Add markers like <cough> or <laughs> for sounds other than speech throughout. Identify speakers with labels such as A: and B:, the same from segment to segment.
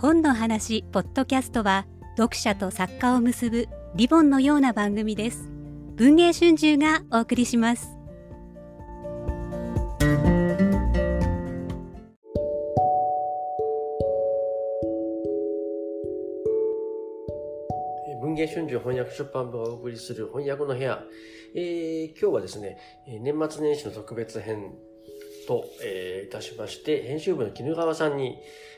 A: 本の話ポッドキャストは読者と作家を結ぶリボンのような番組です文藝春秋がお送りします
B: 文藝春秋翻訳出版部がお送りする翻訳の部屋。えー、今日はですね、年末年始の特別編と、えー、いたしまして、編集部の絹川さんに、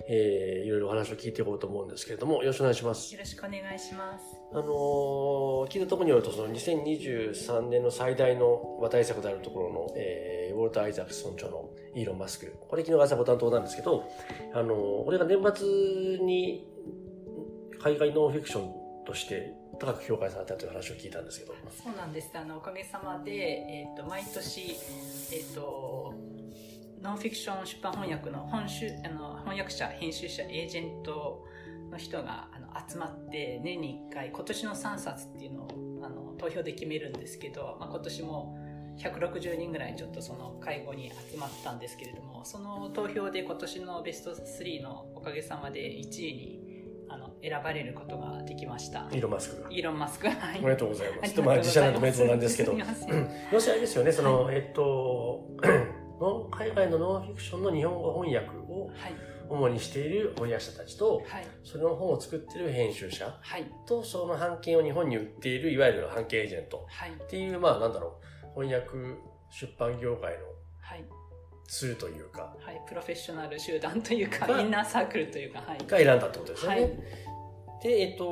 B: えー、いろいろお話を聞いていこうと思うんですけれども、よろしくお願いします。
C: よろしくお願いします。
B: あのー、聞いたところによると、その2023年の最大の話題作であるところの、えー、ウォルター・アイザクソン著のイーロン・マスク。これ絹川さんご担当なんですけど、あのー、これが年末に海外ノンフィクションとして高く評価されたという話を聞いたんですけど。
C: そうなんです。あの、おかげさまで、えっ、ー、と、毎年、えっ、ー、と、ノンフィクション出版翻訳の本集あの翻訳者、編集者、エージェントの人があの集まって年に1回今年の3冊っていうのをあの投票で決めるんですけど、まあ、今年も160人ぐらいちょっとその会合に集まったんですけれどもその投票で今年のベスト3のおかげさまで1位にあの選ばれることができました。
B: イーロン・マスク
C: イーロン・マスク。はい。
B: おめでとうございます。まあ、自社なんでおめでとうなんですけど。もしあれですよね、その、はい、えっと、の海外のノンフィクションの日本語翻訳を主にしている翻訳者たちと、はい、それの本を作っている編集者と、その版権を日本に売っているいわゆる版権エージェントっていう、まあなんだろう、翻訳出版業界のツールというか、
C: はい、プロフェッショナル集団というか、インナーサークルというか、
B: はい、が選んだってことですよね。はい。で、えっと、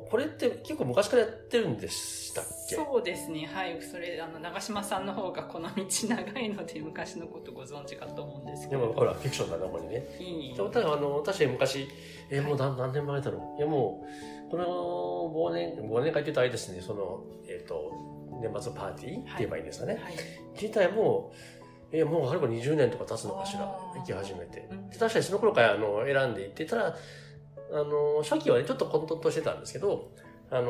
B: これって結構昔からやってるんでしたっけ？
C: そうですね。はい。それ、あの、長島さんの方がこの道長いので、昔のことご存知かと思うんですけ
B: ど。でも、ほら、フィクションだな、こにね。いい。ただ、あの、確かに昔、えー、もう何,、何年前だろう。いや、もう、この忘年、忘年会って言うとあれですね、その、えっ、ー、と、年末パーティーって言えばいいんですかね。はい。自体も、えー、もうはるか20年とか経つのかしら、行き始めて。で確かにその頃からあの選んでいって、ただ、あの、初期はね、ちょっと混沌としてたんですけど、あの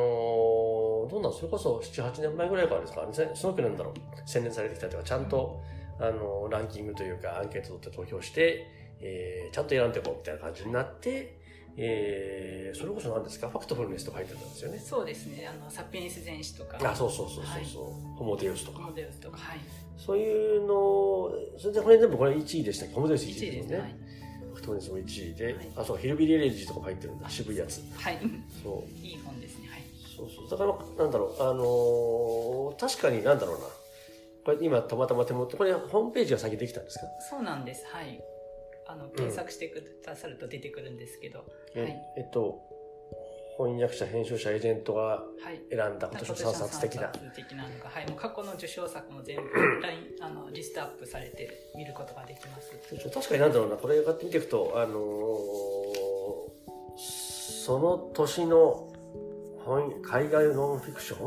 B: どうなんそれこそ7、8年前ぐらいからですか、すごくなんだろう、洗練されてきたというか、ちゃんと、あの、ランキングというか、アンケートを取って投票して、えー、ちゃんと選んでいこうみたいな感じになって、えー、それこそ何ですかファクトフルネスとか入ってたんですよね。
C: そうですね。あの、サピエンス全史とか。
B: あ、そうそうそうそうそう、はい、ホモデウスとか。
C: ホモデウスとか、はい。
B: そういうの、それでこれ全部これ1位でしたっけ？ホモデウス1位ですね。1位ですね。当時その1位で、はい、あ、そう、ヒルビリエレジとか入ってるんだ。渋いやつ。
C: はい。そう。いい本ですね。はい。
B: そうそう。だから、なんだろう、あのー、確かになんだろうな。これ今たまたま手元、これホームページが先できたんですか？
C: そうなんです。はい。あの、検索してくださると出てくるんですけど。
B: うん、はい。えっと、翻訳者、編集者、エージェントが選んだ今年の3冊的な。
C: 的なのが、はい、もう過去の受賞作も全部ラインあのリストアップされて見ることができます。
B: 確かになんだろうな、これやって見ていくと、あのー、その年の海外ノンフィクション？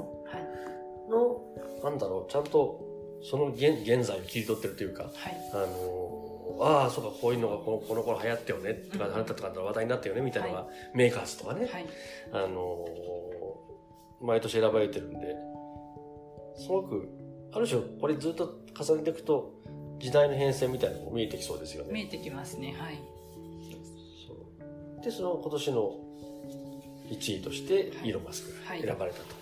B: の、はい、なんだろう、ちゃんとその現現在を切り取ってるというか、はい、あのーああ、そうか、こういうのがこのこの頃流行ったよね、とか、あなたとか話題になったよね、みたいなのが、はい、メーカーズとかね、はい、あのー、毎年選ばれてるんで、すごく、ある種、これずっと重ねていくと、時代の変遷みたいなのも見えてきそうですよね。
C: 見えてきますね、はい。
B: で、その今年の1位として、イーロン・マスクが選ばれたと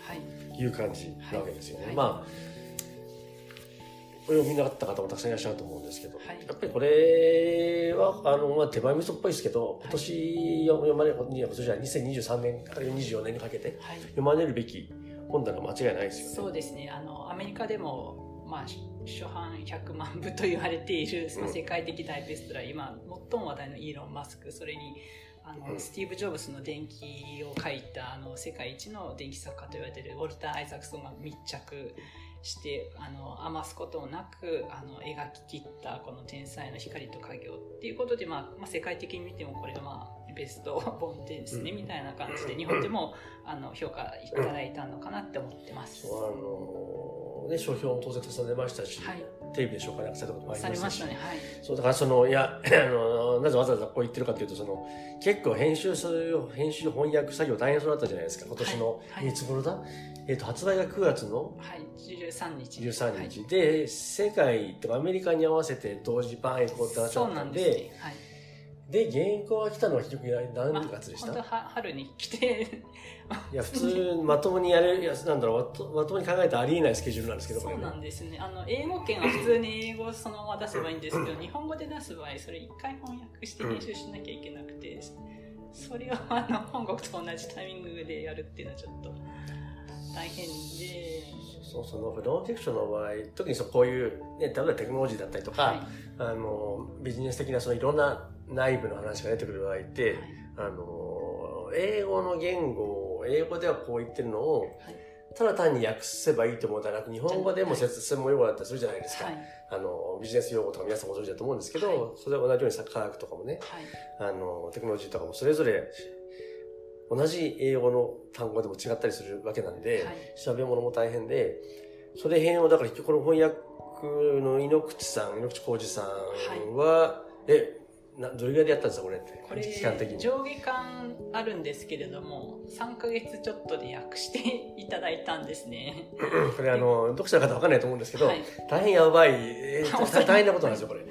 B: い。う感じなわけですよね。まあこれを見なかった方もたくさんいらっしゃると思うんですけど、はい、やっぱりこれは、あの、まあ、手前味噌っぽいですけど、今年読まれる、今年じゃ2023年から24年にかけて、読まれるべき本棚間違いないですよね。
C: そうですね。あの、アメリカでも、まあ、初版100万部と言われている、まあ、世界的大ベストラー、うん、今、最も話題のイーロン・マスク、それに、あの、うん、スティーブ・ジョブズの電気を書いた、あの、世界一の電気作家と言われているウォルター・アイザクソンが密着してあの余すことなくあの描き切ったこの天才の光と影をっていうことで、まあ、まあ世界的に見てもこれはまあベスト本ですね、うん、みたいな感じで日本でもあの評価いただいたのかなって思ってます。あ
B: のね、商標も当然重ねましたし、はい、テレビで紹介されたこともありまし。たし、
C: ねはい、
B: そうだからそのいや <laughs> あのなぜわざわざこう言ってるかというとその結構編集する編集翻訳作業大変そうだったじゃないですか。今年の、い、つ頃だ、えっ、ー、と発売が9月の、
C: はい、13日。
B: 13日、で世界とアメリカに合わせて同時版へこうって話だったんで、ね。はい。で、原稿が来たのは結局何月でした、
C: まあ、春に来て。
B: いや、普通、まともにやる、いや、なんだろう、まともに考えたらありえないスケジュールなんですけど、
C: そうなんですね。あの、英語圏は普通に英語をそのまま出せばいいんですけど、日本語で出す場合、それ一回翻訳して編集しなきゃいけなくて、それをあの、本国と同じタイミングでやるっていうのはちょっと大変で。
B: そうそのノンフィクションの場合、特にそうこういう、ね、例えばテクノロジーだったりとか、はい、あの、ビジネス的なそのいろんな内部の話が出てくる場合って、はい、あの、英語の言語を、英語ではこう言ってるのを、はい。ただ単に訳せばいいと思うのではなく、日本語でも専門用語だったりするじゃないですか。はい、あの、ビジネス用語とか皆さんご存知だと思うんですけど、はい、それは同じように科学とかもね、はい、あの、テクノロジーとかもそれぞれ同じ英語の単語でも違ったりするわけなんで、はい、調べ物も大変で、それ辺を、だからこの翻訳の井ノ口さん、井ノ口浩二さんは、はい、え、などれぐらいでやったんですかこれって。
C: これ、期間的に。上下間あるんですけれども、3ヶ月ちょっとで訳していただいたんですね。
B: これあの、読者の方わかんないと思うんですけど、はい、大変やばい、えー、<laughs> 大変なことなんですよ、これ。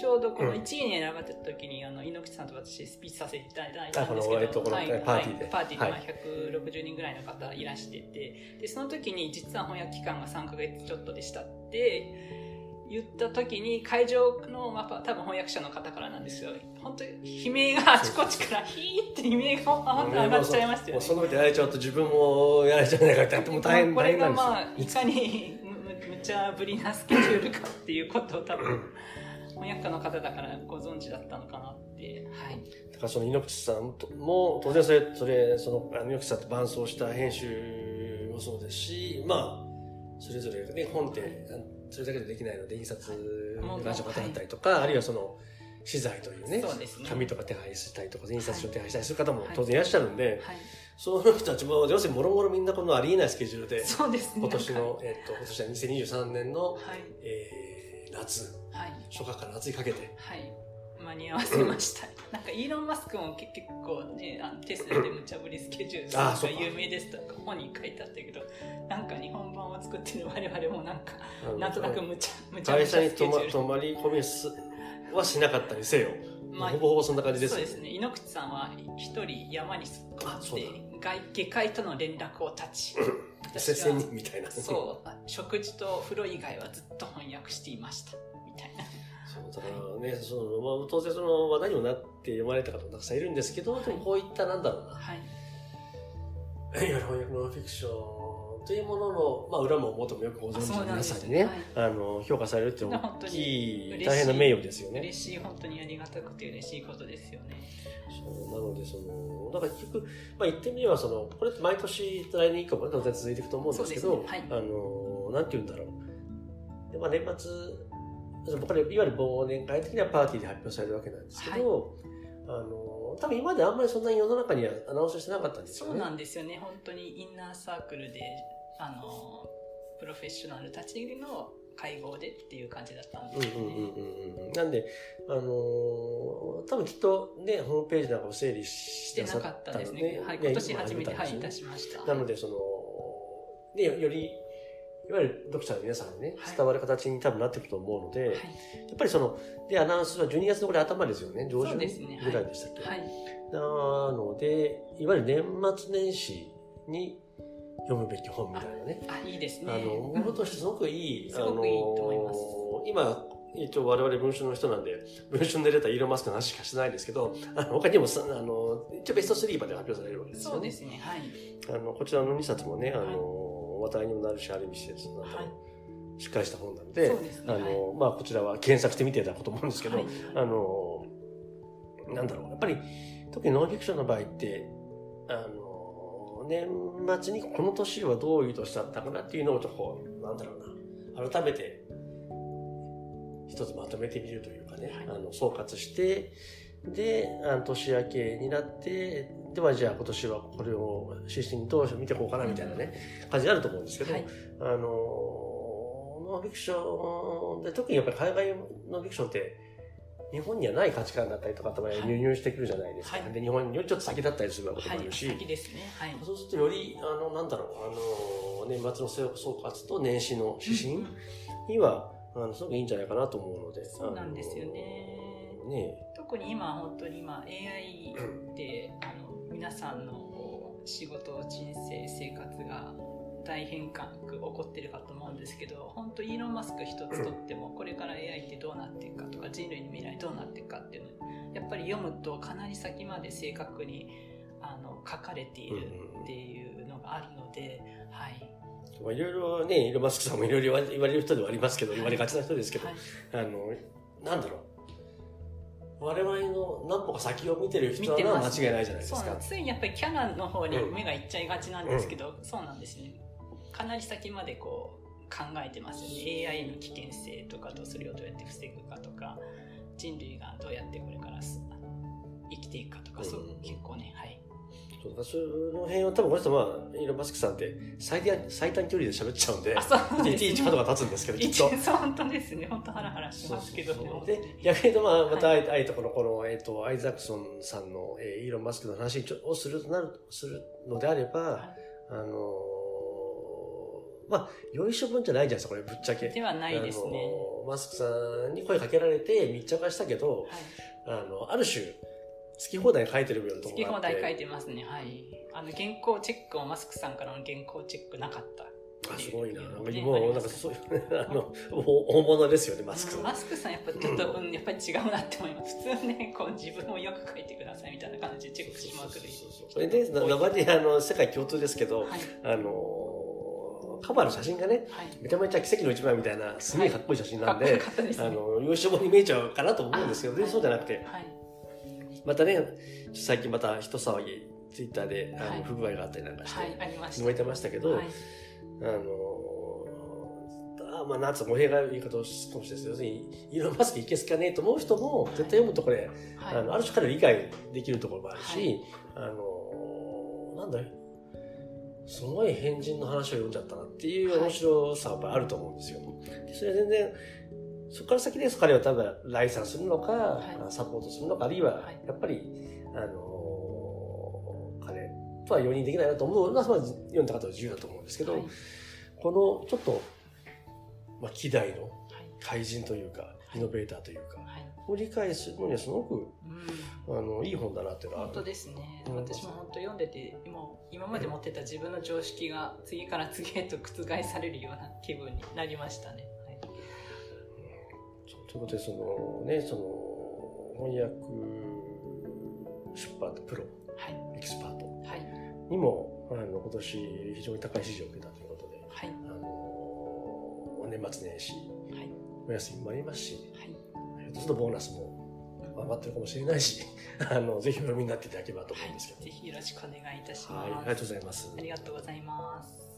C: ちょうどこの1位に選ばれた時に、あの、猪木さんと私スピーチさせていただいたんですけど、
B: はい、パーティーで。
C: パーティーで、まあ、160人ぐらいの方いらしてて、で、その時に実は翻訳期間が3ヶ月ちょっとでしたって、言った時に会場の、まあ、多分翻訳者の方からなんですよ。本当に悲鳴があちこちからヒーって悲鳴が上がっちゃいましたよね。
B: その上でやられちゃうと自分もやられちゃうんじゃないかって、もう大変
C: これがまあ、いかにむむちゃぶりなスケジュールかっていうことを多分、<laughs> 翻訳家の方だからご存知だったのかなって。はい。
B: だからその猪口さんも、当然それ、それ、その、猪口さんと伴走した編集もそうですし、まあ、それぞれね、本って、それだけでできないので、印刷会社の方だったりとか、はい、あるいはその、資材というね、ね紙とか手配したりとか、印刷書手配したりする方も当然いらっしゃるんで、はい、その人たちも、要するにもろもろみんなこのありえないスケジュールで、
C: そうですね、
B: 今年の、えっと、今年は2023年の、はい、えー、夏、はい、初夏から夏にかけて、
C: はい。間に合わせました。なんかイーロン・マスクも結構ね、あのテスラで無茶ぶりスケジュールが有名ですとか本に書いてあったけど、なんか日本版を作ってる我々もなんか、なんとなく無茶、無茶
B: 会社に泊まり込みすはしなかったにせよ。まあ、ほぼほぼそんな感じです、
C: ね、そうですね。猪口さんは一人山に突っ込んで、外下界との連絡を断ち。
B: 私はみたいな。
C: そう、食事と風呂以外はずっと翻訳していました。みたいな。
B: だからね、その、まあ、当然その話題にもなって読まれた方もたくさんいるんですけど、はい、でもこういったなんだろうな、はい、いわゆる翻訳ノンフィクションというものの、まあ、裏も元もよくご存知の皆さんにね、はい、あの、評価されるって大きい、大変な名誉ですよね。
C: 嬉しい、本当にありがたくて嬉しいことですよね。
B: そうなので、その、だから結局、まあ、言ってみれば、その、これって毎年、来年以降も当然続いていくと思うんですけど、ねはい、あの、なんて言うんだろう。でまあ、年末、これいわゆる忘年会的なパーティーで発表されるわけなんですけど、はい、あの多分今まであんまりそんなに世の中にはアナウンスしてなかったんですよね。
C: そうなんですよね。本当にインナーサークルで、あの、プロフェッショナルたちの会合でっていう感じだったんですよね。うんうん
B: うんうん、なんで、あのー、多分きっとね、ホームページなんかを整理
C: してなかったですね。はい、今年初めて、はい、いたしました。
B: なので、その、ね、よりいわゆる読者の皆さんにね、伝わる形に多分なっていくと思うので、はい、やっぱりその、で、アナウンスは12月のこれ頭ですよね、上旬ぐらいでしたっけ？はい、なので、いわゆる年末年始に読むべき本みたいなね。
C: あ、いいですね。
B: あの、ものとしてすごくい
C: い、あの、
B: 今、一応我々文春の人なんで、文春で出たイーロン・マスクの話しかしてないですけど、あの他にもあの、一応ベスト3まで発表されるわけですよね。
C: そうですね、はい。
B: あの、こちらの2冊もね、あの、話題にもなるし、ある意味施設など、しっかりした本なので、でね、あの、まあ、こちらは検索してみていただくと思うんですけど、はい、あの、なんだろう、やっぱり、特にノンフィクションの場合って、あの、年末にこの年はどういう年だったかなっていうのをちょっとこう、なんだろうな、改めて、一つまとめてみるというかね、はい、あの総括して、で、あの年明けになって、ではじゃあ今年はこれを指針どう見ていこうかなみたいなね、感じになると思うんですけど、はい、あの、ノンフィクションで、特にやっぱり海外ノンフィクションって、日本にはない価値観だったりとか、輸入してくるじゃないですか。はい、で、日本よりちょっと先だったりすることもあるし、はい、
C: 先ですね。はい、
B: そうするとより、あの、なんだろう、あの、年末の総括と年始の指針には、あのすごくいいんじゃないかなと思うので。
C: そうなんですよね。
B: ね
C: 特に今本当に今 AI ってあの皆さんのこう仕事人生生活が大変革起こってるかと思うんですけど本当イーロン・マスク一つとってもこれから AI ってどうなっていくかとか人類の未来どうなっていくかっていうのやっぱり読むとかなり先まで正確にあの書かれているっていうのがあるので、はい。
B: まあ、いろいろね、イーロン・マスクさんもいろいろ言われる人ではありますけど、言われがちな人ですけど、
C: はい
B: あの、なんだろう。我々の何歩か先を見てる人は間違いないじゃないですか。
C: ついにやっぱりキャナの方に目がいっちゃいがちなんですけど、そうなんですね。かなり先までこう考えてますよね。AI の危険性とかとそれをどうやって防ぐかとか人類がどうやってこれから生きていくかとか、そう
B: うん
C: 結構ねはい
B: そうだその辺は多分この人、まあ、イーロン・マスクさんって最短最短距離で喋っちゃうんで
C: あ、そうです
B: いちいち角が立つんですけど、きっ
C: 一
B: と。
C: そう本当ですね。本当ハラハラしますけど。
B: で、逆に言うと、まあ、また、
C: は
B: あえて、あえてこの、この、えっ、と、アイザクソンさんの、えーイーロン・マスクの話をするとなる、するのであれば、
C: は
B: あのーまあ、よいしょ分じゃないじゃないですか、これ、ぶっちゃけ。
C: ではないですね、
B: あのーマスクさんに声かけられて密着はしたけど、
C: はい。
B: あの、ある種、好き放題書いてるようなと
C: 好き放。題書いてますね。はい。あの原稿チェックをマスクさんからの原稿チェックなかった。
B: あ、すごいな。
C: ね
B: もう、なんかそういう、<laughs> あの、大物ですよね、マスクさん。
C: マスクさんやっぱちょっと、うん、やっぱり違うなって思います。普通ねこう自分をよく書いてくださいみたいな感じでチェックしまくる
B: それで、な名前で、あの、世界共通ですけど、
C: はい。
B: あの、カバーの写真がね、
C: はい。
B: めちゃめちゃ奇跡の一枚みたいな、すげえかっこいい写真なんで、
C: かっこよかったですね。
B: あの、優勝に見えちゃうかなと思うんですけど、全然そうじゃなくて、
C: はい
B: またね、最近また一騒ぎ、ツイッターで、あの、
C: はい。
B: 不具合があったりなんかして、
C: はい
B: 燃えてましたけど、
C: はい。
B: あの、あまあ、なんつう語弊が言い方をするかもしれないですけど、要するに、イーロン・マスクいけすかねえと思う人も、絶対読むとこれ、
C: はい。
B: あの、ある種から理解できるところもあるし、あの、なんだいすごい変人の話を読んじゃったなっていう面白さはやっぱあると思うんですよ。でそれは全然、そこから先です彼は多分来賛するのか、
C: はい。
B: サポートするのか、あるいは
C: はい。
B: やっぱり、あの彼とは容認できないなと思うのは、まあ、読んだ方は自由だと思うんですけど、
C: はい。
B: このちょっと、まあ、希代の
C: はい。
B: 怪人というか、イノベーターというか、
C: はい。
B: を理解するのにはすごく
C: うん。
B: あのいい本だなっていうのは
C: 本当ですね。
B: うん。
C: 私も本当読んでてもう今まで持ってた自分の常識が次から次へと覆されるような気分になりましたね、
B: ということでそのねその翻訳出版プロ
C: はい。
B: エキスパート。
C: はい。
B: にもあの今年非常に高い支持を受けたということで
C: はい。
B: あの年末年始
C: はい。
B: お休みもありますし
C: はい。
B: ひょっとするとボーナスも余ってるかもしれないし <laughs> あのぜひお読みになっていただければと思うんですけど、
C: ぜひよろしくお願いいたします、
B: はい、ありがとうございます。
C: ありがとうございます